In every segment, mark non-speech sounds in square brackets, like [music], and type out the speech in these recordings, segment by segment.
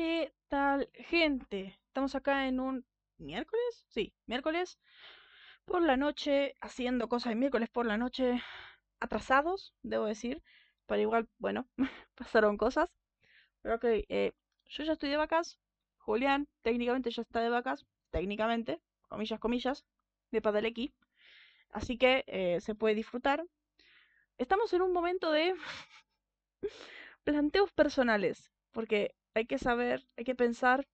¿Qué tal, gente? Estamos acá en un miércoles, sí, miércoles por la noche, haciendo cosas de miércoles por la noche, atrasados, debo decir, pero igual, bueno, [laughs] pasaron cosas. Pero ok, eh, yo ya estoy de vacas, Julián técnicamente ya está de vacas, técnicamente, comillas, comillas, de Padalequi, así que eh, se puede disfrutar. Estamos en un momento de [laughs] planteos personales, porque hay que saber, hay que pensar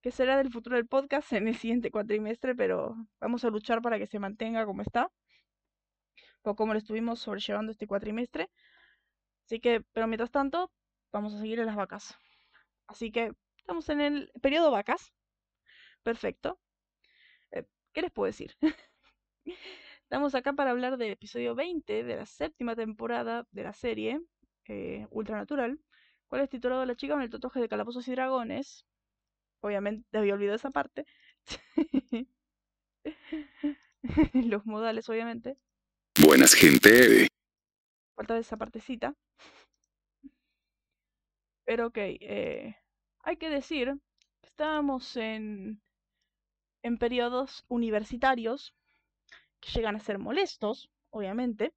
qué será del futuro del podcast en el siguiente cuatrimestre, pero vamos a luchar para que se mantenga como está, o como lo estuvimos sobrellevando este cuatrimestre. Así que, pero mientras tanto, vamos a seguir en las vacas. Así que estamos en el periodo vacas. Perfecto. Eh, ¿Qué les puedo decir? [laughs] Estamos acá para hablar del episodio 20 de la séptima temporada de la serie eh, Ultranatural, cual es titulado La chica con el tatuaje de calabozos y dragones. Obviamente había olvidado esa parte. [laughs] Los modales, obviamente. Buenas gente. Falta esa partecita. Pero ok, eh, hay que decir que estábamos en, en periodos universitarios que llegan a ser molestos, obviamente,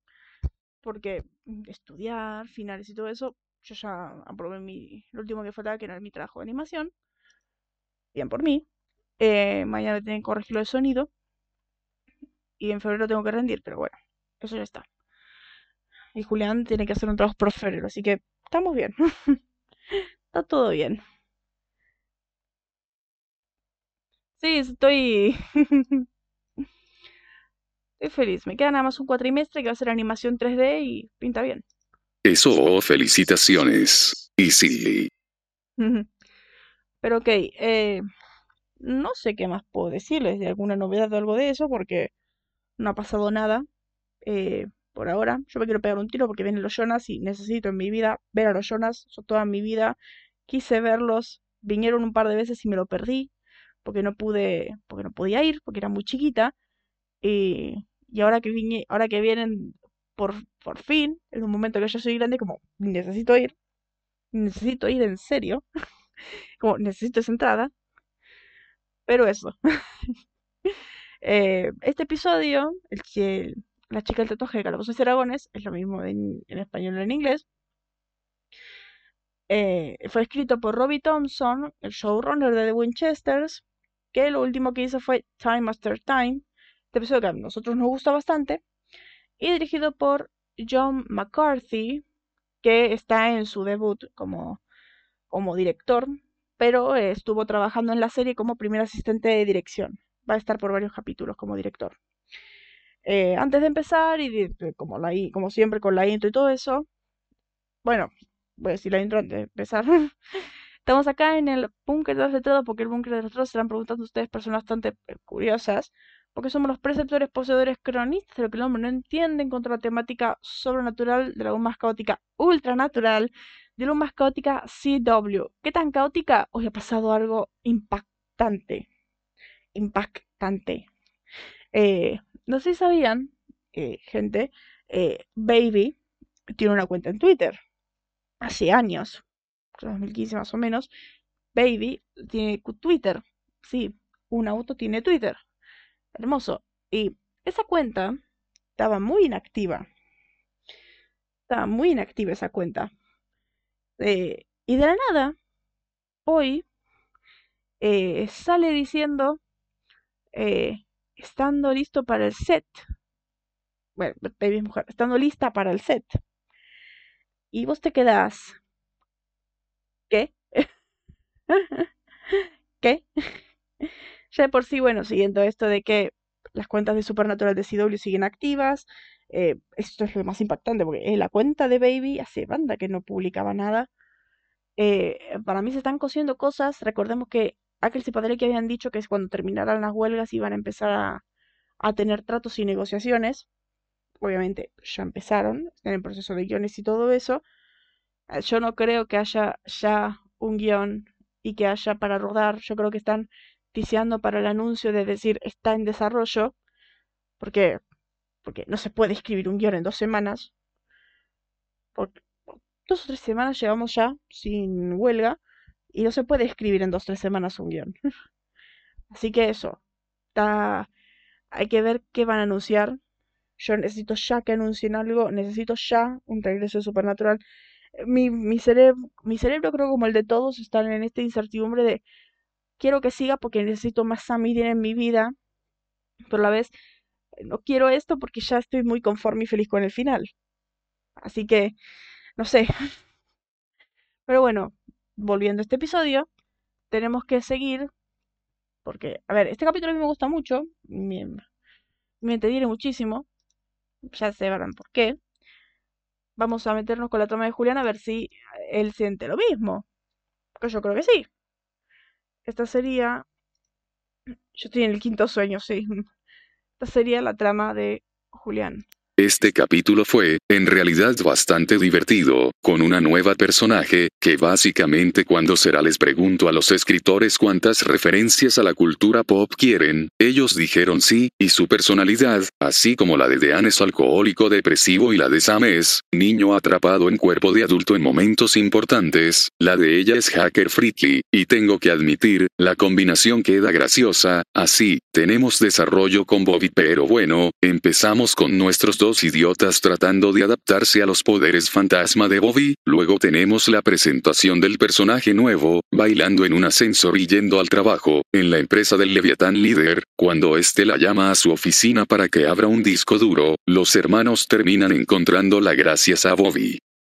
porque estudiar, finales y todo eso, yo ya aprobé mi, lo último que faltaba, que era mi trabajo de animación. Bien por mí. Eh, mañana tengo que corregir lo de sonido. Y en febrero tengo que rendir, pero bueno, eso ya está. Y Julián tiene que hacer un trabajo por febrero, así que estamos bien. [laughs] está todo bien. Sí, estoy... [laughs] estoy feliz. Me queda nada más un cuatrimestre que va a ser animación 3D y pinta bien. Eso, felicitaciones. Y sí. Pero ok, eh, no sé qué más puedo decirles de alguna novedad o algo de eso, porque no ha pasado nada eh, por ahora. Yo me quiero pegar un tiro porque vienen los Jonas y necesito en mi vida ver a los Jonas. toda mi vida quise verlos, vinieron un par de veces y me lo perdí, porque no pude, porque no podía ir, porque era muy chiquita. Y, y ahora que vine, ahora que vienen por, por fin, en un momento que yo soy grande, como necesito ir, necesito ir en serio, [laughs] como necesito esa entrada, pero eso. [laughs] Eh, este episodio, el que la chica del tatuaje de Calabozos y Dragones, es lo mismo en, español y en inglés, eh, fue escrito por Robbie Thompson, el showrunner de The Winchesters, que lo último que hizo fue Time After Time, este episodio que a nosotros nos gusta bastante, y dirigido por John McCarthy, que está en su debut como, como director, pero estuvo trabajando en la serie como primer asistente de dirección. Va a estar por varios capítulos como director. Eh, antes de empezar, y como, la, como siempre con la intro y todo eso, bueno, voy a decir la intro antes de empezar. [laughs] Estamos acá en el búnker de los porque el búnker de los letrados se están preguntando ustedes personas bastante eh, curiosas, porque somos los preceptores, poseedores, cronistas de lo que el hombre no entiende en la temática sobrenatural de la aún más caótica ultranatural de lo más caótica CW. ¿Qué tan caótica? Hoy ha pasado algo impactante. Impactante. Eh, no sé si sabían, eh, gente, eh, Baby tiene una cuenta en Twitter. Hace años, 2015 más o menos, Baby tiene Twitter. Sí, un auto tiene Twitter. Hermoso. Y esa cuenta estaba muy inactiva. Estaba muy inactiva esa cuenta. Eh, y de la nada, hoy eh, sale diciendo, eh, estando listo para el set. Bueno, baby mujer, estando lista para el set. Y vos te quedás. ¿Qué? [laughs] ¿Qué? [laughs] ya de por sí, bueno, siguiendo esto de que las cuentas de Supernatural de CW siguen activas, eh, esto es lo más impactante, porque la cuenta de Baby hace banda que no publicaba nada. Eh, para mí se están cosiendo cosas. Recordemos que aquel y que habían dicho que cuando terminaran las huelgas iban a empezar a, a tener tratos y negociaciones. Obviamente ya empezaron, están en proceso de guiones y todo eso. Eh, yo no creo que haya ya un guion y que haya para rodar. Yo creo que están para el anuncio de decir está en desarrollo. Porque porque no se puede escribir un guion en dos semanas. Porque dos o tres semanas llevamos ya sin huelga. Y no se puede escribir en dos, tres semanas un guion. [laughs] Así que eso. Está... Hay que ver qué van a anunciar. Yo necesito ya que anuncien algo. Necesito ya un regreso Supernatural. Mi, mi, cerebro, mi cerebro, creo como el de todos, están en esta incertidumbre de quiero que siga porque necesito más Sam en mi vida. Pero a la vez no quiero esto porque ya estoy muy conforme y feliz con el final. Así que, no sé. [laughs] Pero bueno, volviendo a este episodio, tenemos que seguir. Porque, a ver, este capítulo a mí me gusta mucho. Me, me entretiene muchísimo. Ya se verán por qué. Vamos a meternos con la trama de Julián a ver si él siente lo mismo. Que yo creo que sí. Esta sería. Yo estoy en el quinto sueño, sí. [laughs] Esta sería la trama de Julián. Este capítulo fue, en realidad bastante divertido, con una nueva personaje, que básicamente cuando será les pregunto a los escritores cuántas referencias a la cultura pop quieren, ellos dijeron sí, y su personalidad, así como la de Dean es alcohólico depresivo y la de Sam es, niño atrapado en cuerpo de adulto en momentos importantes, la de ella es hacker freaky, y tengo que admitir, la combinación queda graciosa, así, tenemos desarrollo con Bobby pero bueno, empezamos con nuestros dos idiotas tratando de adaptarse a los poderes fantasma de Bobby, luego tenemos la presentación del personaje nuevo, bailando en un ascensor y yendo al trabajo, en la empresa del Leviatán líder, cuando éste la llama a su oficina para que abra un disco duro, los hermanos terminan encontrándola gracias a Bobby.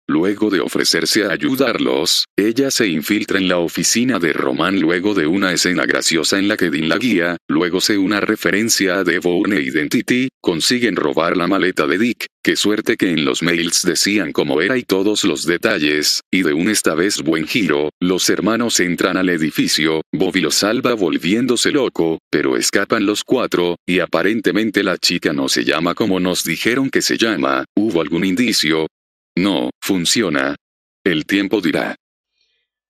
Luego de ofrecerse a ayudarlos, ella se infiltra en la oficina de Roman luego de una escena graciosa en la que Dean la guía, luego se una referencia a Bourne Identity, consiguen robar la maleta de Dick, qué suerte que en los mails decían cómo era y todos los detalles, y de un esta vez buen giro, los hermanos entran al edificio, Bobby los salva volviéndose loco, pero escapan los cuatro, y aparentemente la chica no se llama como nos dijeron que se llama, ¿hubo algún indicio? No, funciona. El tiempo dirá.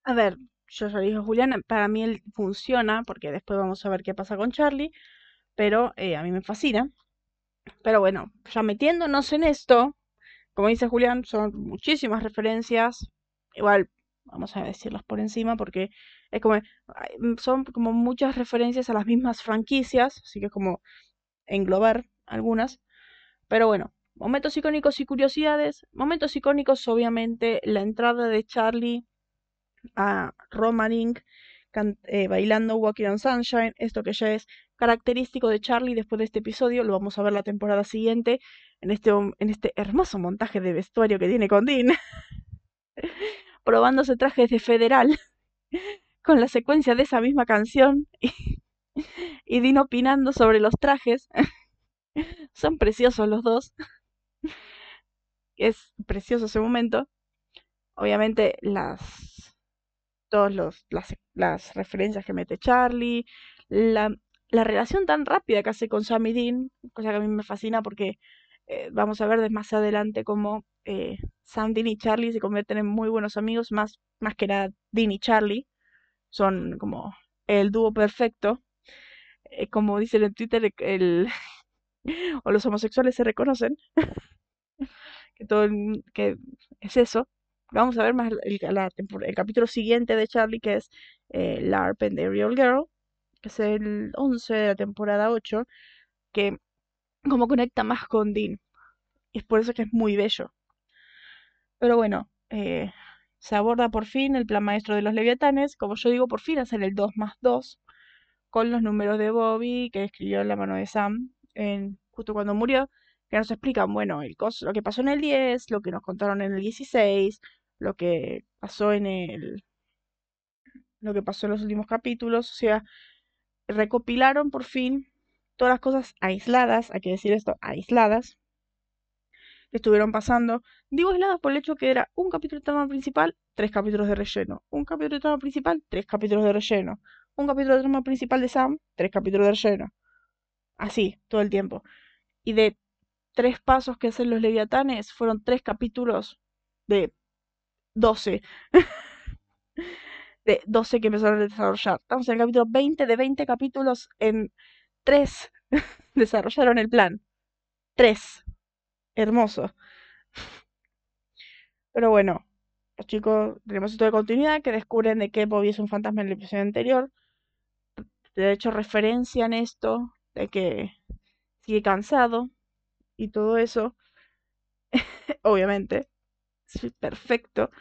A ver, yo ya dije Julián, para mí él funciona, porque después vamos a ver qué pasa con Charlie, pero eh, a mí me fascina. Pero bueno, ya metiéndonos en esto, como dice Julián, son muchísimas referencias. Igual, vamos a decirlas por encima, porque es como, son como muchas referencias a las mismas franquicias, así que es como englobar algunas. Pero bueno, Momentos icónicos y curiosidades. Momentos icónicos, obviamente, la entrada de Charlie a Roman Inc. Eh, bailando Walking on Sunshine, esto que ya es característico de Charlie después de este episodio, lo vamos a ver la temporada siguiente en este, en este hermoso montaje de vestuario que tiene con Dean, [laughs] probándose trajes de federal [laughs] con la secuencia de esa misma canción y Dean opinando sobre los trajes. [laughs] Son preciosos los dos [laughs] es precioso ese momento. Obviamente las todas los, las, las, referencias que mete Charlie, la, la, relación tan rápida que hace con Sam y Dean, cosa que a mí me fascina porque eh, vamos a ver más adelante cómo eh, Sam, Dean y Charlie se convierten en muy buenos amigos, más, más que nada Dean y Charlie, son como el dúo perfecto. Eh, como dicen en Twitter, el, [laughs] o los homosexuales se reconocen. [laughs] que todo que es eso. Vamos a ver más el, el capítulo siguiente de Charlie, que es eh, LARP and the Real Girl, que es el 11 de la temporada 8, que como conecta más con Dean. Y es por eso que es muy bello. Pero bueno, eh, se aborda por fin el plan maestro de los leviatanes. Como yo digo, por fin hacer el 2 más 2 con los números de Bobby que escribió en la mano de Sam en, justo cuando murió que nos explican, bueno, el lo que pasó en el 10, lo que nos contaron en el 16, lo que pasó en el lo que pasó en los últimos capítulos, o sea, recopilaron por fin todas las cosas aisladas, hay que decir esto, aisladas, que estuvieron pasando. Digo aisladas por el hecho que era un capítulo de trama principal, tres capítulos de relleno. Un capítulo de trama principal, tres capítulos de relleno. Un capítulo de trama principal de Sam, tres capítulos de relleno. Así, todo el tiempo. Y de tres pasos que hacen los leviatanes fueron tres capítulos de 12. [laughs] de 12 que empezaron a desarrollar. Estamos en el capítulo 20 de 20 capítulos en tres [laughs] desarrollaron el plan. Tres. Hermoso. [laughs] Pero bueno, los chicos tenemos esto de continuidad que descubren de que Bobby es un fantasma en el episodio anterior. De hecho, referencian esto de que sigue cansado y todo eso. [laughs] Obviamente. Sí, perfecto.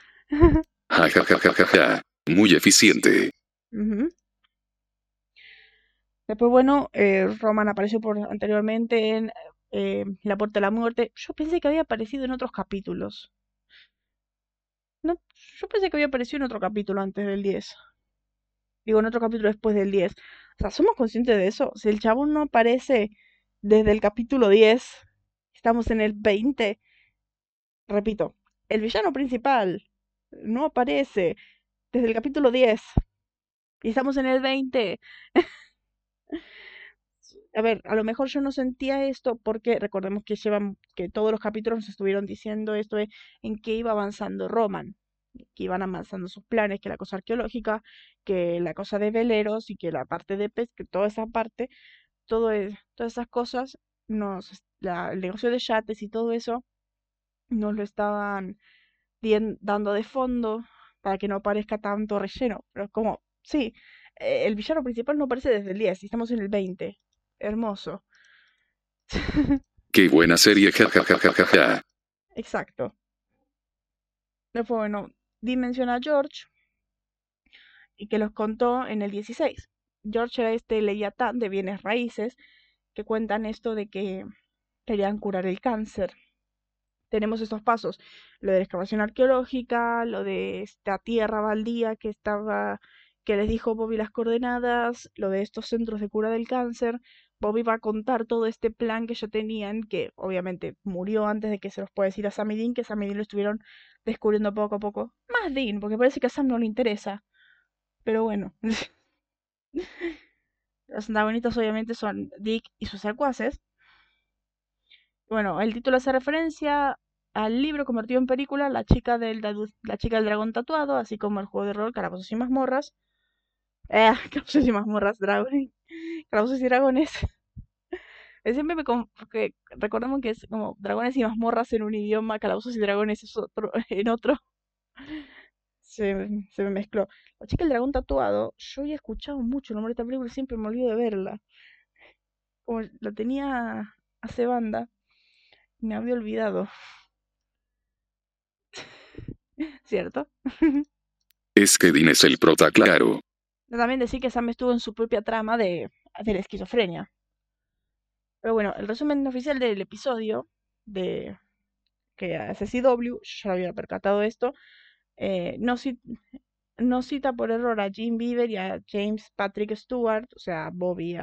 Ja, ja, ja. Muy eficiente. Después, bueno, eh, Roman apareció por, anteriormente en eh, La Puerta de la Muerte. Yo pensé que había aparecido en otros capítulos. No, yo pensé que había aparecido en otro capítulo antes del 10. Digo, en otro capítulo después del 10. O sea, ¿somos conscientes de eso? Si el chabón no aparece desde el capítulo 10, estamos en el 20. Repito, el villano principal no aparece desde el capítulo 10. Y estamos en el 20. [laughs] A ver, a lo mejor yo no sentía esto porque recordemos que llevan, que todos los capítulos nos estuvieron diciendo esto en qué iba avanzando Roman, que iban avanzando sus planes, que la cosa arqueológica, que la cosa de veleros y que la parte de pesca, que toda esa parte, todo es, todas esas cosas, nos, la- el negocio de yates y todo eso, nos lo estaban dando de fondo para que no parezca tanto relleno. Pero es como, sí, eh, el villano principal no aparece desde el 10 y estamos en el 20. Hermoso. [laughs] Qué buena serie, ja, ja, ja, ja, ja, ja. Exacto. Después, bueno, Dean menciona a George y que los contó en el 16. George era este Leviatán de bienes raíces que cuentan esto de que querían curar el cáncer. Tenemos estos pasos, lo de la excavación arqueológica, lo de esta tierra baldía que estaba, que les dijo Bobby las coordenadas, lo de estos centros de cura del cáncer. Bobby va a contar todo este plan que ya tenían, que obviamente murió antes de que se los pueda decir a Sam y Dean, que Sam y Dean lo estuvieron descubriendo poco a poco. Más Dean, porque parece que a Sam no le interesa. Pero bueno. [laughs] Los antagonistas obviamente son Dick y sus secuaces. Bueno, el título hace referencia al libro convertido en película La chica del, la chica del dragón tatuado, así como el juego de rol Calabozos y mazmorras. Eh, [laughs] Calabozos y mazmorras, dragón. [laughs] Calabozos y dragones. Siempre me... recordemos que es como dragones y mazmorras en un idioma, calabozos y dragones es otro, en otro. Se, me- se me mezcló. La chica del dragón tatuado, yo había escuchado mucho el nombre de esta película y siempre me olvido de verla. Como la tenía hace banda, me había olvidado, [laughs] ¿cierto? [laughs] Es que Dean es el prota claro. También decir que Sam estuvo en su propia trama de, de la esquizofrenia. Pero bueno, el resumen oficial del episodio de que hace CW, yo ya había percatado esto, eh, no, ci- no cita por error a Jim Beaver y a James Patrick Stewart, o sea, a Bobby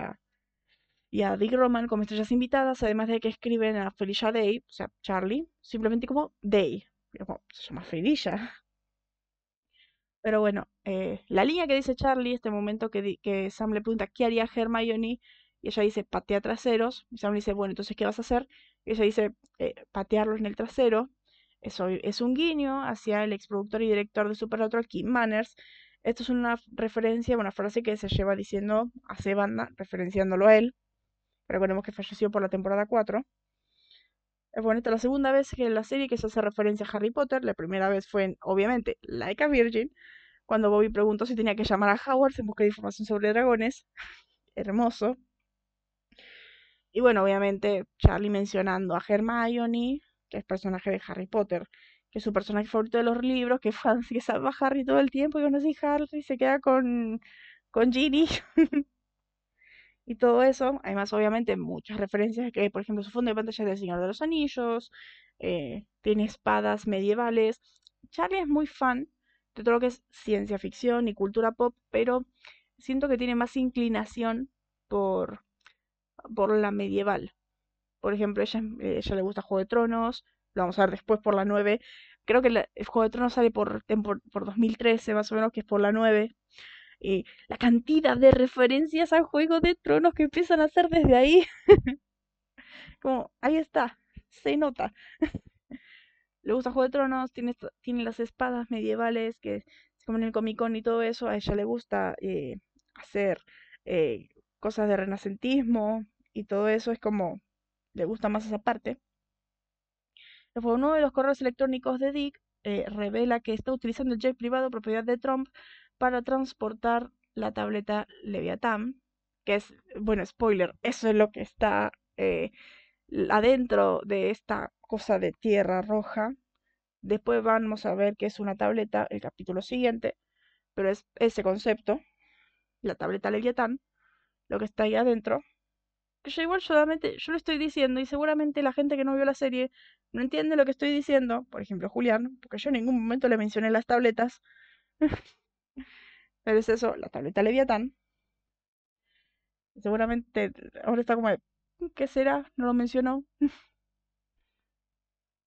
y a, Dick Roman como estrellas invitadas, además de que escriben a Felicia Day, o sea, Charlie, simplemente como Day. Como, se llama Felicia. [laughs] Pero bueno, eh, la línea que dice Charlie, este momento que Sam le pregunta qué haría Hermione, y ella dice patea traseros, y Sam le dice, bueno, entonces ¿qué vas a hacer? Y ella dice eh, patearlos en el trasero. Es un guiño hacia el ex productor y director de Supernatural, Kim Manners. Esto es una referencia, una frase que se lleva diciendo hace banda, referenciándolo a él. Recordemos que falleció por la temporada 4. Eh, Bueno, esta es la segunda vez que en la serie que se hace referencia a Harry Potter. La primera vez fue en, obviamente, Like a Virgin, cuando Bobby preguntó si tenía que llamar a Howard en busca de información sobre dragones. [laughs] Hermoso. Y bueno, obviamente, Charlie mencionando a Hermione, que es personaje de Harry Potter, que es su personaje favorito de los libros, que, [laughs] que salva a Harry todo el tiempo y aún así Harry se queda con, con Ginny. [laughs] y todo eso. Además, obviamente, muchas referencias que, por ejemplo, su fondo de pantalla es del Señor de los Anillos, eh, tiene espadas medievales. Charlie es muy fan de todo lo que es ciencia ficción y cultura pop, pero siento que tiene más inclinación por, por la medieval. Por ejemplo, ella, eh, ella le gusta Juego de Tronos, lo vamos a ver después por la 9. Creo que el Juego de Tronos sale por, tempor- por 2013, más o menos, que es por la 9. Y la cantidad de referencias a Juego de Tronos que empiezan a hacer desde ahí. [laughs] Como, ahí está, se nota. [laughs] Le gusta Juego de Tronos, tiene, tiene las espadas medievales que como en el Comic Con y todo eso. A ella le gusta eh, hacer eh, cosas de renacentismo y todo eso. Es como, le gusta más esa parte. Uno de los correos electrónicos de Dick eh, revela que está utilizando el jet privado propiedad de Trump para transportar la tableta Leviathan, que es, bueno, spoiler, eso es lo que está eh, adentro de esta cosa de tierra roja. Después vamos a ver que es una tableta, el capítulo siguiente, pero es ese concepto, la tableta Leviatán, lo que está ahí adentro. Que yo igual solamente, yo lo estoy diciendo y seguramente la gente que no vio la serie no entiende lo que estoy diciendo, por ejemplo Julián, porque yo en ningún momento le mencioné las tabletas. [laughs] pero es eso, la tableta Leviatán. Seguramente ahora está como ¿qué será? No lo mencionó. [laughs]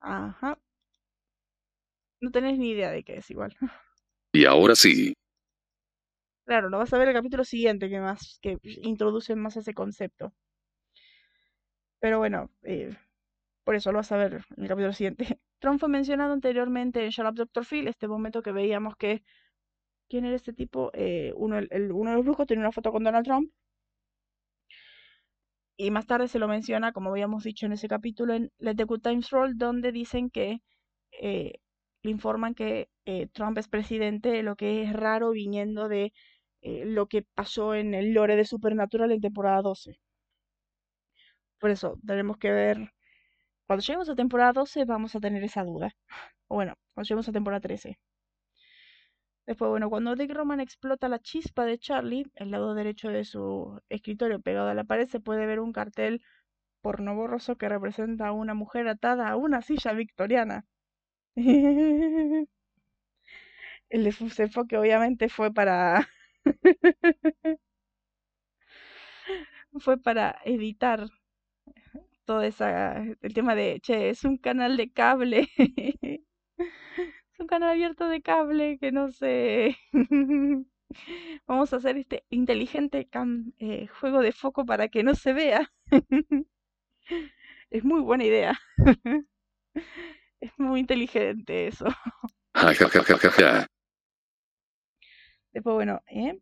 Ajá. No tenés ni idea de qué es igual. Y ahora sí. Claro, lo vas a ver el capítulo siguiente que más que introduce más ese concepto. Pero bueno, eh, por eso lo vas a ver en el capítulo siguiente. [laughs] Trump fue mencionado anteriormente en Shut Up. Phil, este momento que veíamos que ¿quién era este tipo? Eh, uno, uno de los brujos tenía una foto con Donald Trump y más tarde se lo menciona, como habíamos dicho en ese capítulo, en Let the Good Times Roll, donde dicen que eh, le informan que eh, Trump es presidente, lo que es raro viniendo de eh, lo que pasó en el lore de Supernatural en temporada 12. Por eso, tenemos que ver. Cuando lleguemos a temporada 12, vamos a tener esa duda. O bueno, cuando lleguemos a temporada 13. Después, bueno, cuando Dick Roman explota la chispa de Charlie, el lado derecho de su escritorio pegado a la pared se puede ver un cartel porno borroso que representa a una mujer atada a una silla victoriana. [laughs] El desenfoque obviamente fue para... [laughs] fue para editar todo esa, el tema de, che, es un canal de cable. [laughs] un canal abierto de cable que no sé. [laughs] Vamos a hacer este inteligente eh, juego de foco para que no se vea. [laughs] es muy buena idea. es muy inteligente eso. Después, bueno, ¿eh?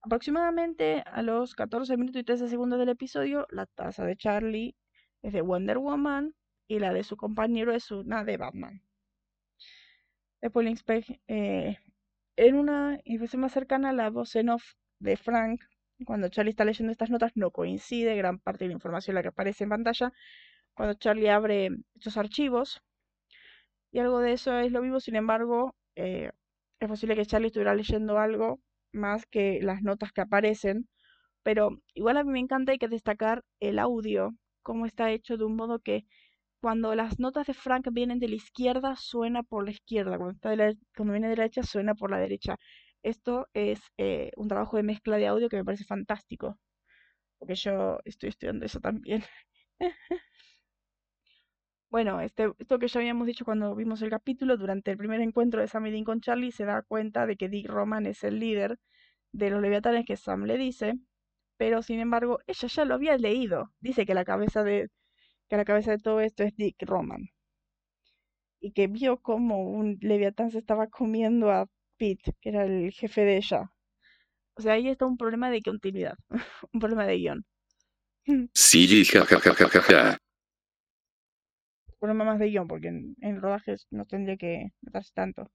aproximadamente a los 14 minutos y 13 segundos del episodio, la taza de Charlie es de Wonder Woman y la de su compañero es una de Batman de eh, en una información más cercana, la voz en off de Frank, cuando Charlie está leyendo estas notas, no coincide gran parte de la información la que aparece en pantalla. Cuando Charlie abre estos archivos, y algo de eso es lo vivo, sin embargo, eh, es posible que Charlie estuviera leyendo algo más que las notas que aparecen, pero igual a mí me encanta hay que destacar el audio, cómo está hecho de un modo que cuando las notas de Frank vienen de la izquierda, suena por la izquierda. Cuando, de cuando viene de la derecha, suena por la derecha. Esto es eh, un trabajo de mezcla de audio que me parece fantástico. Porque yo estoy estudiando eso también. [laughs] bueno, este, esto que ya habíamos dicho cuando vimos el capítulo, durante el primer encuentro de Sam Dean con Charlie, se da cuenta de que Dick Roman es el líder de los leviatanes que Sam le dice. Pero sin embargo, ella ya lo había leído. Dice que la cabeza de, que la cabeza de todo esto es Dick Roman. Y que vio como un leviatán se estaba comiendo a Pete, que era el jefe de ella. O sea, ahí está un problema de continuidad, [laughs] un problema de guion. [laughs] Sí, jajajajaja. Un problema más de guion, porque en, rodajes no tendría que notarse tanto.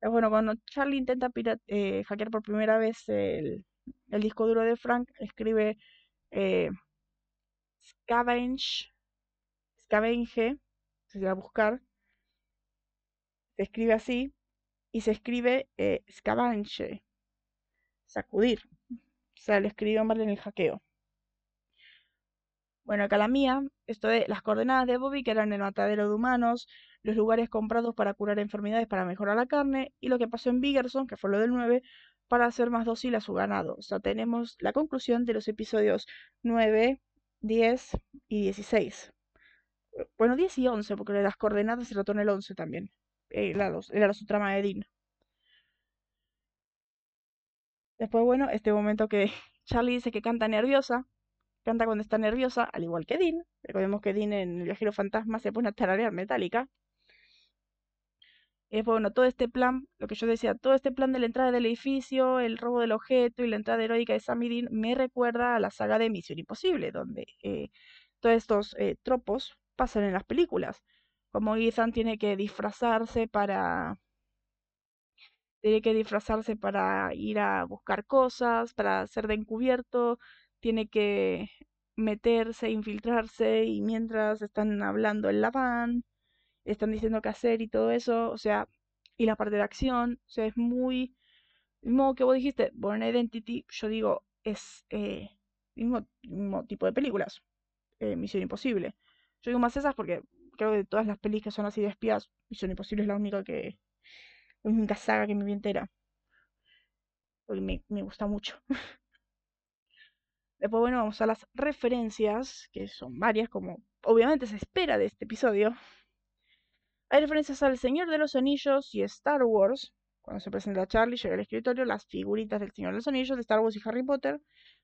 Pero bueno, cuando Charlie intenta eh, hackear por primera vez el, el, disco duro de Frank, escribe eh, scavenge, scavenge, se va a buscar, se escribe así, y se escribe eh, scavenge, sacudir. O sea, le escribió mal en el hackeo. Bueno, acá la mía, esto de las coordenadas de Bobby, que eran el matadero de humanos, los lugares comprados para curar enfermedades para mejorar la carne, y lo que pasó en Biggerson, que fue lo del 9, para hacer más dócil a su ganado. O sea, tenemos la conclusión de los episodios 9, 10 y 16. Bueno, 10 y 11, porque las coordenadas se trató en el 11 también. Eh, era, era su trama de Dean. Después, bueno, este momento que [laughs] Charlie dice que canta nerviosa. Canta cuando está nerviosa, al igual que Dean. Recordemos que Dean en El viajero fantasma se pone a tararear metálica. Y después, bueno, todo este plan, lo que yo decía, todo este plan de la entrada del edificio, el robo del objeto y la entrada heroica de Sammy Dean me recuerda a la saga de Misión Imposible, donde eh, todos estos eh, tropos pasan en las películas. como Ethan tiene que disfrazarse para tiene que disfrazarse para ir a buscar cosas, para ser de encubierto, tiene que meterse, infiltrarse y mientras están hablando en la van, están diciendo qué hacer y todo eso, o sea, y la parte de acción, o sea, es muy, mismo que vos dijiste, Born Identity, yo digo, es eh, mismo, tipo de películas, eh, Misión Imposible. Yo digo más esas porque creo que de todas las películas que son así de espías, Misión Imposible es la única que, la única saga que me vi entera. Porque me, me gusta mucho. [laughs] Después, bueno, vamos a las referencias, que son varias, como obviamente se espera de este episodio. Hay referencias al Señor de los Anillos y Star Wars. Cuando se presenta Charlie, llega al escritorio, las figuritas del Señor de los Anillos, de Star Wars y Harry Potter.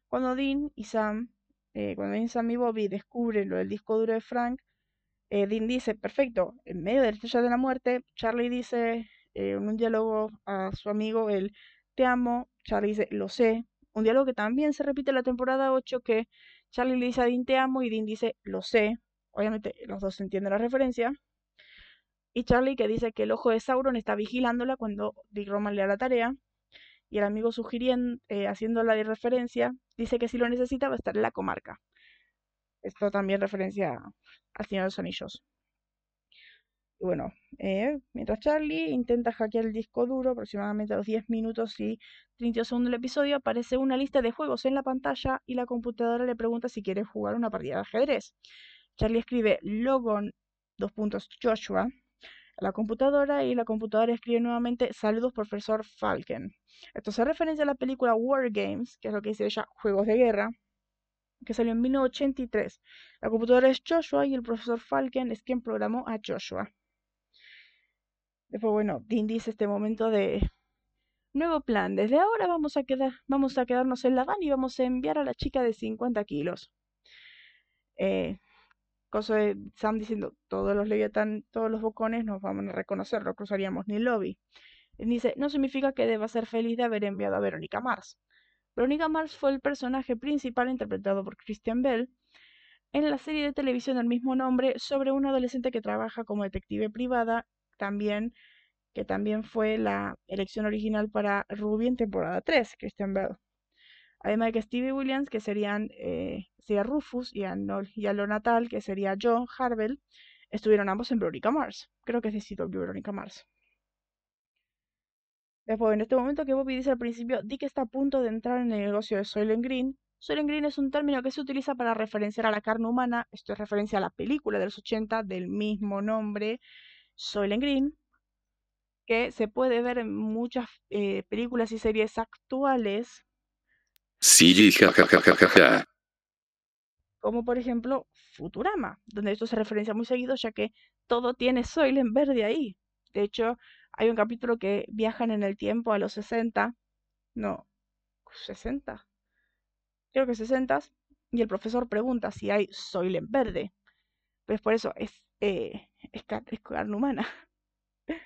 Cuando Dean y Sam, eh, cuando Dean, Sam y Bobby descubren lo del disco duro de Frank, eh, Dean dice, perfecto, en medio de la estrella de la muerte, Charlie dice eh, en un diálogo a su amigo, el te amo, Charlie dice, lo sé, un diálogo que también se repite en la temporada 8 que Charlie le dice a Dean te amo y Dean dice lo sé. Obviamente los dos entienden la referencia. Y Charlie que dice que el ojo de Sauron está vigilándola cuando Dick Roman le da la tarea. Y el amigo sugiriendo, eh, haciéndola de referencia, dice que si lo necesita va a estar en la comarca. Esto también referencia al Señor de los Anillos. Y bueno, eh, mientras Charlie intenta hackear el disco duro, aproximadamente a los 10 minutos y 30 segundos del episodio, aparece una lista de juegos en la pantalla y la computadora le pregunta si quiere jugar una partida de ajedrez. Charlie escribe Logon, dos puntos, Joshua, a la computadora y la computadora escribe nuevamente Saludos, profesor Falken. Esto se referencia a la película War Games, que es lo que dice ella, Juegos de Guerra, que salió en 1983. La computadora es Joshua y el profesor Falken es quien programó a Joshua. Después, bueno, Dean dice este momento de nuevo plan. Desde ahora vamos a, quedar, vamos a quedarnos en la van y vamos a enviar a la chica de 50 kilos. Eh, cosa de Sam diciendo, todos los Leviathan, todos los bocones nos vamos a reconocer, no cruzaríamos ni el lobby. Él dice, no significa que deba ser feliz de haber enviado a Verónica Mars. Verónica Mars fue el personaje principal interpretado por Christian Bell en la serie de televisión del mismo nombre sobre una adolescente que trabaja como detective privada también, que también fue la elección original para Ruby en temporada 3, Christian Bell. Además de que Stevie Williams, que serían, eh, sería Rufus, y a, y lo natal, que sería John Harvell, estuvieron ambos en Veronica Mars. Creo que es de Veronica Mars. Después, en este momento que Bobby dice al principio, Dick está a punto de entrar en el negocio de Soylent Green. Soylent Green es un término que se utiliza para referenciar a la carne humana. Esto es referencia a la película de los 80 del mismo nombre, Soylent Green, que se puede ver en muchas eh, películas y series actuales. Sí. Como por ejemplo Futurama, donde esto se referencia muy seguido, ya que todo tiene Soylent verde ahí. De hecho, hay un capítulo que viajan en el tiempo a los 60, no, 60, creo que 60, y el profesor pregunta si hay Soylent verde. Pues por eso es eh, es, carne humana. [laughs]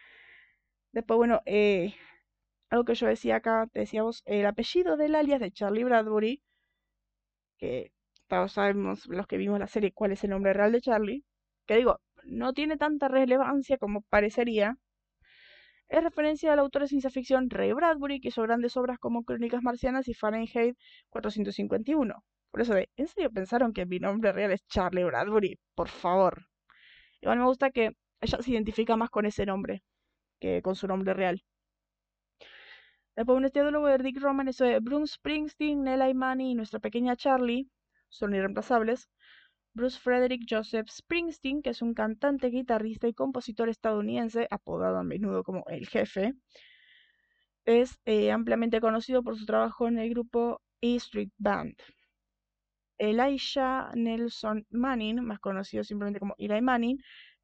Después, bueno, eh, algo que yo decía acá, decíamos, el apellido del alias de Charlie Bradbury, que todos sabemos, los que vimos la serie, cuál es el nombre real de Charlie, que digo, no tiene tanta relevancia como parecería, es referencia al autor de ciencia ficción Ray Bradbury, que hizo grandes obras como Crónicas Marcianas y Fahrenheit 451. Por eso de, ¿en serio pensaron que mi nombre real es Charlie Bradbury? Por favor. Igual me gusta que ella se identifica más con ese nombre que con su nombre real. Después un estiólogo de Dick Roman, eso de Bruce Springsteen, Nella Imani y nuestra pequeña Charlie son irreemplazables. Bruce Frederick Joseph Springsteen, que es un cantante, guitarrista y compositor estadounidense, apodado a menudo como el jefe, es eh, ampliamente conocido por su trabajo en el grupo E Street Band. Elijah Nelson Manning, más conocido simplemente como Eli Manning,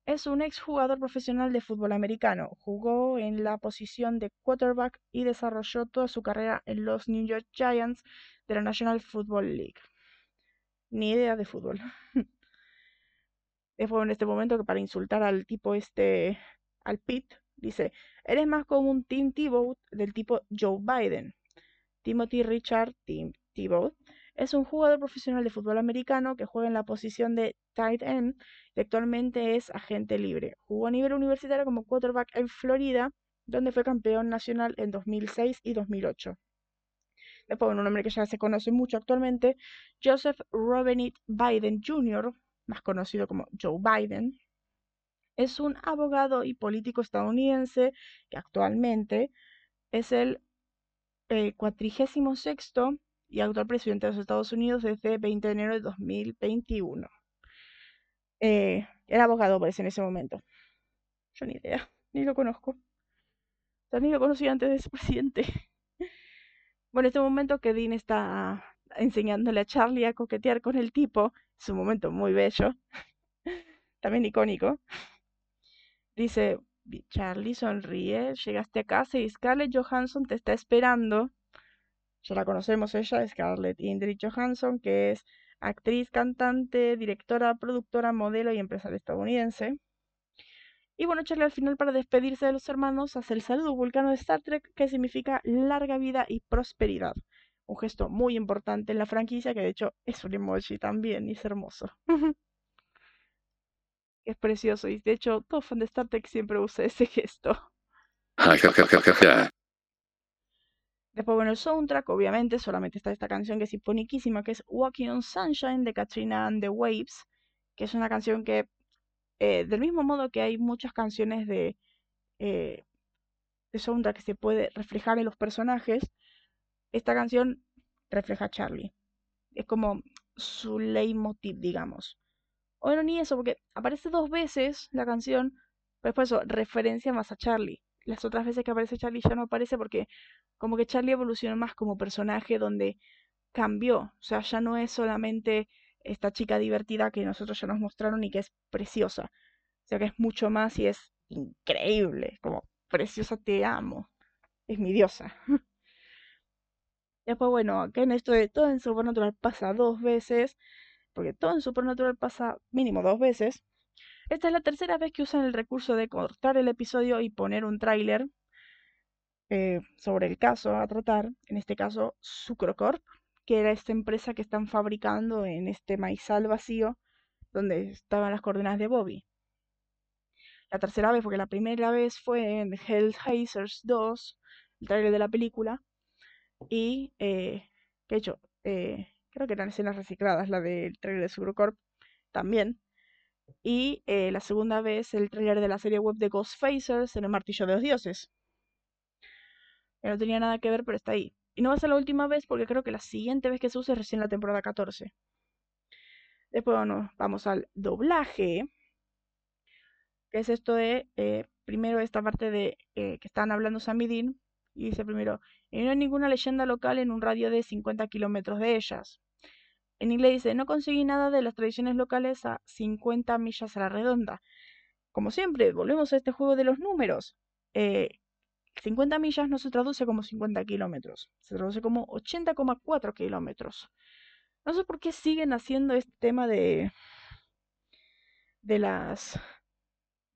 es un exjugador profesional de fútbol americano. Jugó en la posición de quarterback y desarrolló toda su carrera en los New York Giants de la National Football League. Ni idea de fútbol. [laughs] Fue en este momento que para insultar al tipo este, al Pete, dice, eres más como un Tim Tebow del tipo Joe Biden. Timothy Richard Tim Tebow Es un jugador profesional de fútbol americano que juega en la posición de tight end y actualmente es agente libre. Jugó a nivel universitario como quarterback en Florida, donde fue campeón nacional en 2006 y 2008. Después, un nombre que ya se conoce mucho actualmente, Joseph Robinette Biden Jr., más conocido como Joe Biden, es un abogado y político estadounidense que actualmente es el eh, cuatrigésimo sexto y actual presidente de los Estados Unidos desde 20 de enero de 2021. Eh, era abogado, parece, en ese momento. Yo ni idea, ni lo conozco. ni lo conocí antes de ser presidente. [laughs] bueno, este momento que Dean está enseñándole a Charlie a coquetear con el tipo, es un momento muy bello, [laughs] también icónico. Dice, Charlie sonríe, llegaste a casa y Scarlett Johansson te está esperando. Ya la conocemos ella, Scarlett Indrid Johansson, que es actriz, cantante, directora, productora, modelo y empresaria estadounidense. Y bueno, Charlie al final para despedirse de los hermanos hace el saludo vulcano de Star Trek que significa larga vida y prosperidad. Un gesto muy importante en la franquicia que de hecho es un emoji también y es hermoso. [laughs] es precioso y de hecho todo fan de Star Trek siempre usa ese gesto. [laughs] Después, bueno, el soundtrack, obviamente, solamente está esta canción que es iconiquísima, que es Walking on Sunshine de Katrina and the Waves, que es una canción que, eh, del mismo modo que hay muchas canciones de, eh, de soundtrack que se puede reflejar en los personajes, esta canción refleja a Charlie. Es como su leitmotiv, digamos. Bueno, ni eso, porque aparece dos veces la canción, pero después eso, referencia más a Charlie. Las otras veces que aparece Charlie ya no aparece porque como que Charlie evolucionó más como personaje donde cambió. O sea, ya no es solamente esta chica divertida que nosotros ya nos mostraron y que es preciosa. O sea, que es mucho más y es increíble. Como, preciosa, te amo. Es mi diosa. [laughs] Después, bueno, acá en esto de todo en Supernatural pasa dos veces porque todo en Supernatural pasa mínimo dos veces. Esta es la tercera vez que usan el recurso de cortar el episodio y poner un tráiler eh, sobre el caso a tratar, en este caso Sucrocorp, que era esta empresa que están fabricando en este maizal vacío donde estaban las coordenadas de Bobby. La tercera vez, porque la primera vez fue en Hellhaisers 2, el tráiler de la película, y, eh, hecho, eh, creo que eran escenas recicladas, la del trailer de Sugrocorp también. Y eh, la segunda vez el trailer de la serie web de Ghostfacers en el Martillo de los Dioses. Que no tenía nada que ver, pero está ahí. Y no va a ser la última vez porque creo que la siguiente vez que se use es recién la temporada 14. Después vamos al doblaje. Que es esto de, eh, primero esta parte de eh, que están hablando Sammy Dean. Y dice primero, y no hay ninguna leyenda local en un radio de 50 kilómetros de ellas. En inglés dice, no conseguí nada de las tradiciones locales a 50 millas a la redonda. Como siempre, volvemos a este juego de los números. 50 eh, millas no se traduce como 50 kilómetros, se traduce como 80,4 kilómetros. No sé por qué siguen haciendo este tema de de las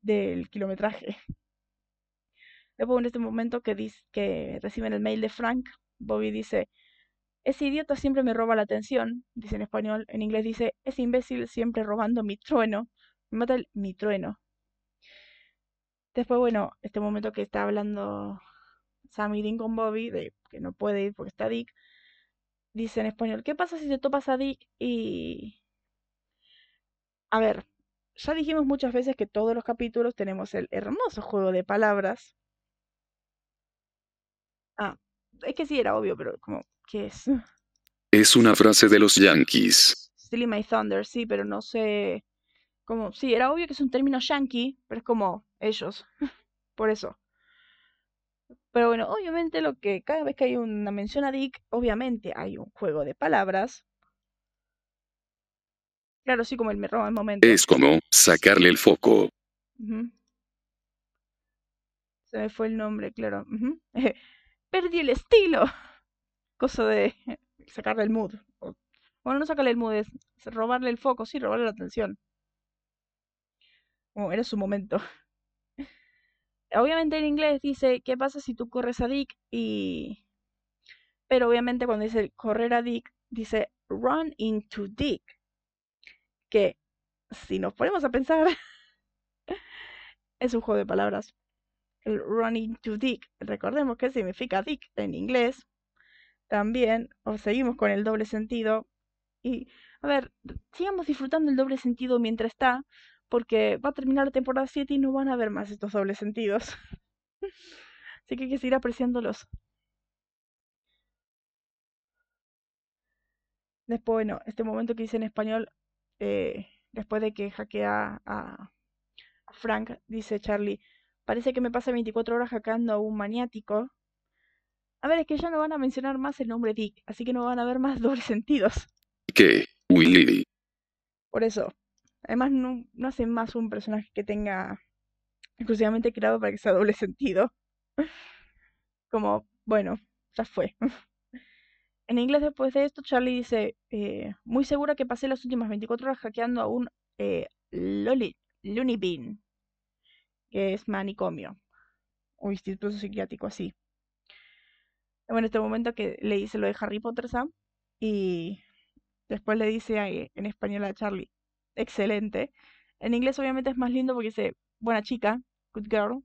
del kilometraje. Después en este momento que, dice, que reciben el mail de Frank, Bobby dice, ese idiota siempre me roba la atención, dice en español, en inglés dice, ese imbécil siempre robando mi trueno, me mata el mi trueno. Después, bueno, este momento que está hablando Sammy Dean con Bobby, de que no puede ir porque está Dick, dice en español, ¿qué pasa si te topas a Dick y... A ver, ya dijimos muchas veces que todos los capítulos tenemos el hermoso juego de palabras. Ah, es que sí era obvio, pero como, ¿qué es? Es una frase de los Yankees. Silly My Thunder, sí, pero no sé. Como, sí, era obvio que es un término yankee, pero es como ellos. [laughs] Por eso. Pero bueno, obviamente lo que cada vez que hay una mención a Dick, obviamente hay un juego de palabras. Claro, sí, como el me roba el momento. Es como sacarle el foco. Se me fue el nombre, claro. [laughs] perdí el estilo. Cosa de [laughs] sacarle el mood. Bueno, no sacarle el mood, es robarle el foco, sí, robarle la atención. Como era su momento. [laughs] Obviamente en inglés dice, ¿qué pasa si tú corres a Dick? Y... Pero obviamente cuando dice correr a Dick, dice Run into Dick, que si nos ponemos a pensar, [laughs] es un juego de palabras. El Run into Dick, recordemos que significa Dick en inglés. También, o seguimos con el doble sentido. Y, a ver, sigamos disfrutando el doble sentido mientras está, porque va a terminar la temporada 7 y no van a ver más estos dobles sentidos. [laughs] Así que hay que seguir apreciándolos. Después, bueno, este momento que hice en español, eh, después de que hackea a, Frank, dice Charlie, parece que me pasa 24 horas hackeando a un maniático. A ver, es que ya no van a mencionar más el nombre Dick, así que no van a ver más [laughs] dobles sentidos. ¿Qué? Willy. Por eso. Además, no, no hacen más un personaje que tenga exclusivamente creado para que sea doble sentido. [laughs] Como, bueno, ya fue. [laughs] En inglés, después de esto, Charlie dice: eh, Muy segura que pasé las últimas 24 horas hackeando a un eh, Loli, Looney Bean, que es manicomio o instituto psiquiátrico así. Bueno, en este momento que le dice lo de Harry Potter Sam y después le dice en español a Charlie, excelente. En inglés obviamente es más lindo porque dice, buena chica, good girl.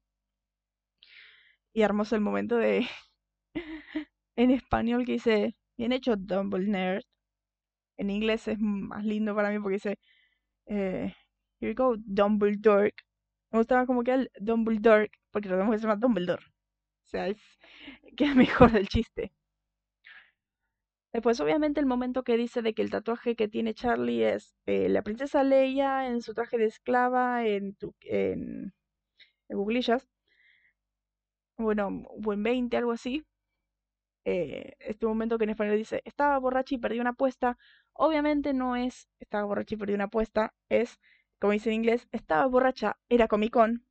Y hermoso el momento de [laughs] en español que dice, bien hecho Dumble Nerd. En inglés es más lindo para mí porque dice, eh, here we go, Dumbledore. Me gustaba como que el Dumbledore, porque recordemos que se llama Dumbledore. Sea, es, queda mejor el chiste. Después, obviamente, el momento que dice de que el tatuaje que tiene Charlie es eh, la princesa Leia en su traje de esclava en, tu. Bueno, buen 20, algo así. Eh, este momento que en español dice, estaba borracha y perdí una apuesta. Obviamente no es, estaba borracha y perdí una apuesta. Es, como dice en inglés, estaba borracha, era Comic Con.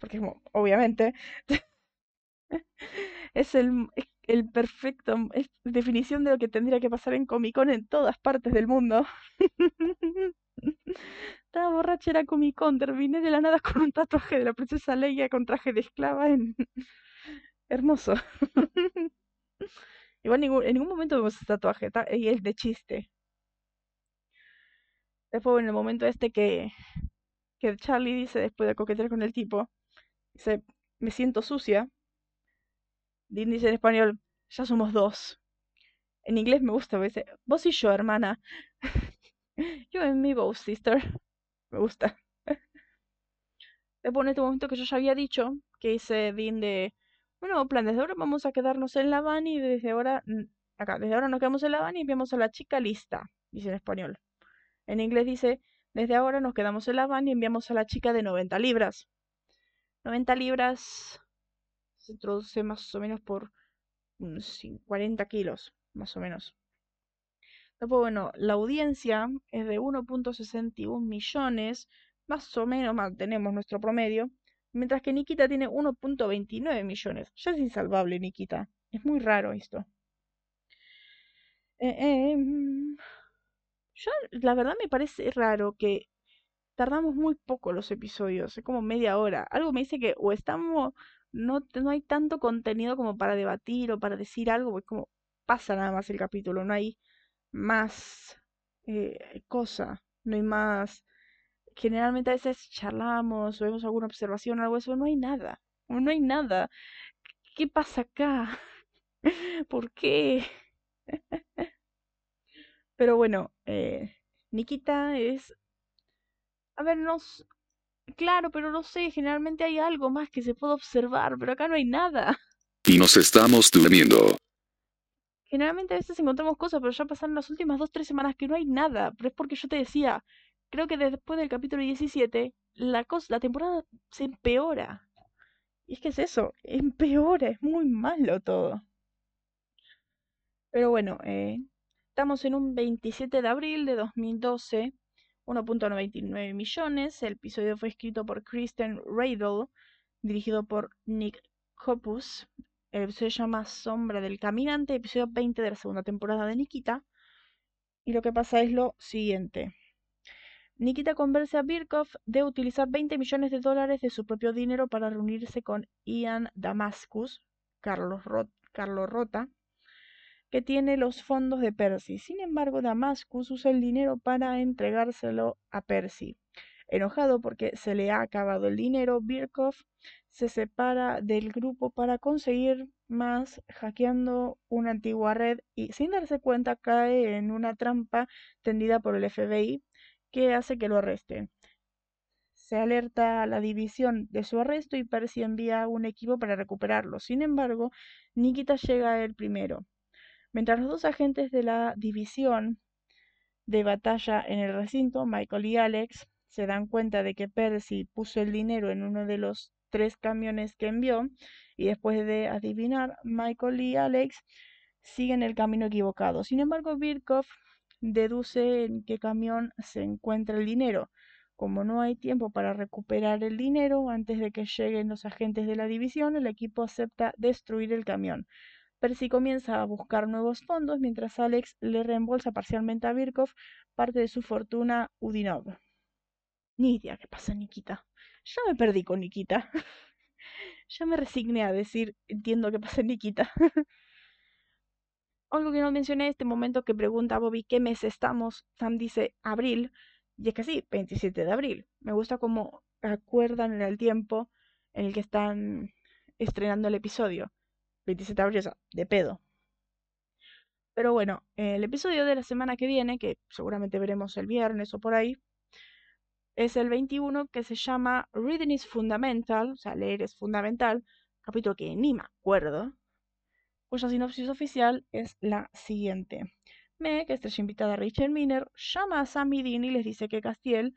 Porque obviamente. [laughs] [laughs] es el, el perfecto, definición de lo que tendría que pasar en Comic Con en todas partes del mundo. [laughs] Estaba borracha, era Comic Con, terminé de la nada [laughs] con un tatuaje de la princesa Leia con traje de esclava. Hermoso. Igual en ningún momento vemos ese tatuaje, y es de chiste. Después en el momento este que, que Charlie dice después de coquetear con el tipo, dice, me siento sucia. Dice en español, ya somos dos. En inglés me gusta, dice, vos y yo, hermana. [laughs] yo en mi both sister. Me gusta. Después en este momento que yo ya había dicho, que dice Dean de, bueno, plan, desde ahora vamos a quedarnos en la van y desde ahora, acá, desde ahora nos quedamos en la van y enviamos a la chica lista, dice en español. En inglés dice, desde ahora nos quedamos en la van y enviamos a la chica de 90 libras. 90 libras se traduce más o menos por 40 kilos, más o menos. Después, bueno, la audiencia es de 1.61 millones, más o menos mantenemos nuestro promedio, mientras que Nikita tiene 1.29 millones. Ya es insalvable, Nikita. Es muy raro esto. Eh, em, yo, la verdad me parece raro que tardamos muy poco los episodios, como media hora. Algo me dice que o estamos, no, no hay tanto contenido como para debatir o para decir algo, pues como pasa nada más el capítulo, no hay más eh, cosa, no hay más. Generalmente a veces charlamos o vemos alguna observación o algo eso, no hay nada, no hay nada. ¿Qué pasa acá? [laughs] ¿Por qué? [laughs] Pero bueno, eh, Nikita es... A ver, no... Claro, pero no sé, generalmente hay algo más que se puede observar, pero acá no hay nada. [laughs] Y nos estamos durmiendo. Generalmente a veces encontramos cosas, pero ya pasaron las últimas dos, tres semanas que no hay nada. Pero es porque yo te decía, creo que después del capítulo 17, la, cosa, la temporada se empeora. Y es que es eso, [laughs] empeora, es muy malo todo. Pero bueno, eh, estamos en un 27 de abril de 2012, 1.99 millones. El episodio fue escrito por Kristen Radel, dirigido por Nick Copus. El episodio se llama Sombra del Caminante, episodio 20 de la segunda temporada de Nikita. Y lo que pasa es lo siguiente. Nikita convence a Birkov de utilizar 20 millones de dólares de su propio dinero para reunirse con Ian Damascus, Carlos Rota, que tiene los fondos de Percy. Sin embargo, Damascus usa el dinero para entregárselo a Percy. Enojado porque se le ha acabado el dinero, Birkov se separa del grupo para conseguir más hackeando una antigua red y sin darse cuenta cae en una trampa tendida por el FBI que hace que lo arresten. Se alerta a la división de su arresto y Percy envía un equipo para recuperarlo. Sin embargo, Nikita llega el primero. Mientras los dos agentes de la división de batalla en el recinto, Michael y Alex, se dan cuenta de que Percy puso el dinero en uno de los tres camiones que envió y después de adivinar, Michael y Alex siguen el camino equivocado. Sin embargo, Birkov deduce en qué camión se encuentra el dinero. Como no hay tiempo para recuperar el dinero antes de que lleguen los agentes de la división, el equipo acepta destruir el camión. Percy comienza a buscar nuevos fondos mientras Alex le reembolsa parcialmente a Birkov parte de su fortuna Udinov. Ni idea qué pasa, Nikita. Ya me perdí con Nikita. [laughs] ya me resigné a decir, entiendo qué pasa, Nikita. [laughs] Algo que no mencioné este momento que pregunta Bobby qué mes estamos. Sam dice abril. Y es que sí, 27 de abril. Me gusta cómo acuerdan en el tiempo en el que están estrenando el episodio. 27 de abril, o sea, de pedo. Pero bueno, el episodio de la semana que viene, que seguramente veremos el viernes o por ahí, es el 21 que se llama Reading is Fundamental, o sea, leer es fundamental, capítulo que ni me acuerdo, cuya sinopsis oficial es la siguiente. Meg, estrella invitada a Rachel Miner, llama a Sammy Dean y les dice que Castiel,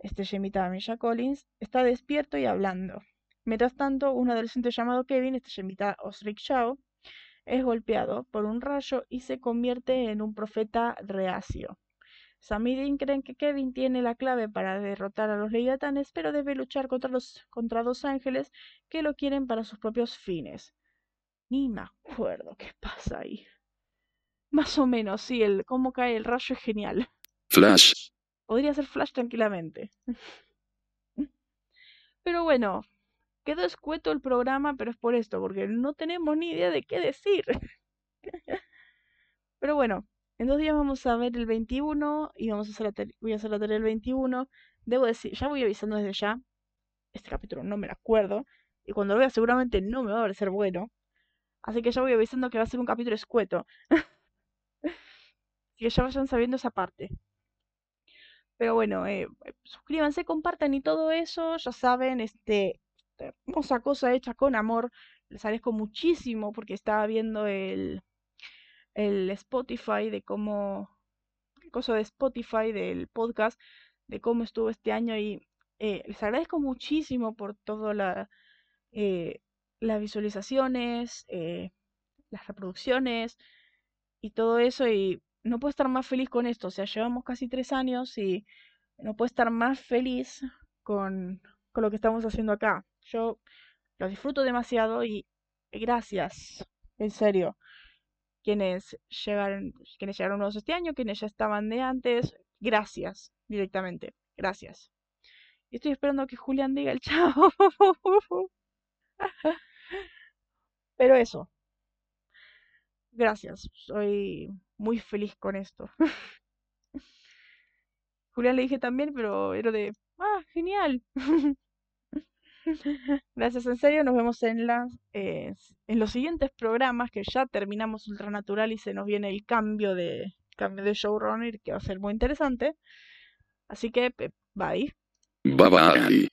estrella invitada a Misha Collins, está despierto y hablando. Mientras tanto, un adolescente llamado Kevin, estrella invitada a Osric Shaw, es golpeado por un rayo y se convierte en un profeta reacio. Sam y Dean creen que Kevin tiene la clave para derrotar a los leviatanes, pero debe luchar contra, los, contra dos ángeles que lo quieren para sus propios fines. Ni me acuerdo qué pasa ahí. Más o menos, sí, el cómo cae el rayo es genial. Flash. Podría ser Flash tranquilamente. [laughs] Pero bueno, quedó escueto el programa, pero es por esto, porque no tenemos ni idea de qué decir. [laughs] Pero bueno, en dos días vamos a ver el 21 y vamos a hacer la voy a hacer la tarea del 21. Debo decir, ya voy avisando desde ya. Este capítulo no me lo acuerdo. Y cuando lo vea seguramente no me va a parecer bueno. Así que ya voy avisando que va a ser un capítulo escueto. [laughs] Que ya vayan sabiendo esa parte. Pero bueno, eh, suscríbanse, compartan y todo eso. Ya saben, este, hermosa cosa hecha con amor. Les agradezco muchísimo porque estaba viendo el, el Spotify de cómo, el de Spotify del podcast, de cómo estuvo este año y eh, les agradezco muchísimo por todas la, eh, las visualizaciones, eh, las reproducciones y todo eso y no puedo estar más feliz con esto, o sea, llevamos casi tres años y no puedo estar más feliz con, con lo que estamos haciendo acá. Yo lo disfruto demasiado y gracias, en serio quienes llegaron, quienes llegaron nuevos este año, quienes ya estaban de antes, gracias directamente, gracias. Y estoy esperando que Julián diga el [laughs] chao. Pero eso. Gracias, soy muy feliz con esto. [laughs] Julián le dije también, pero era de, ah, genial. [laughs] [laughs] Gracias, en serio. Nos vemos en, las, eh, en los siguientes programas que ya terminamos Ultranatural y se nos viene el cambio de, cambio de showrunner que va a ser muy interesante. Así que, bye. Bye bye.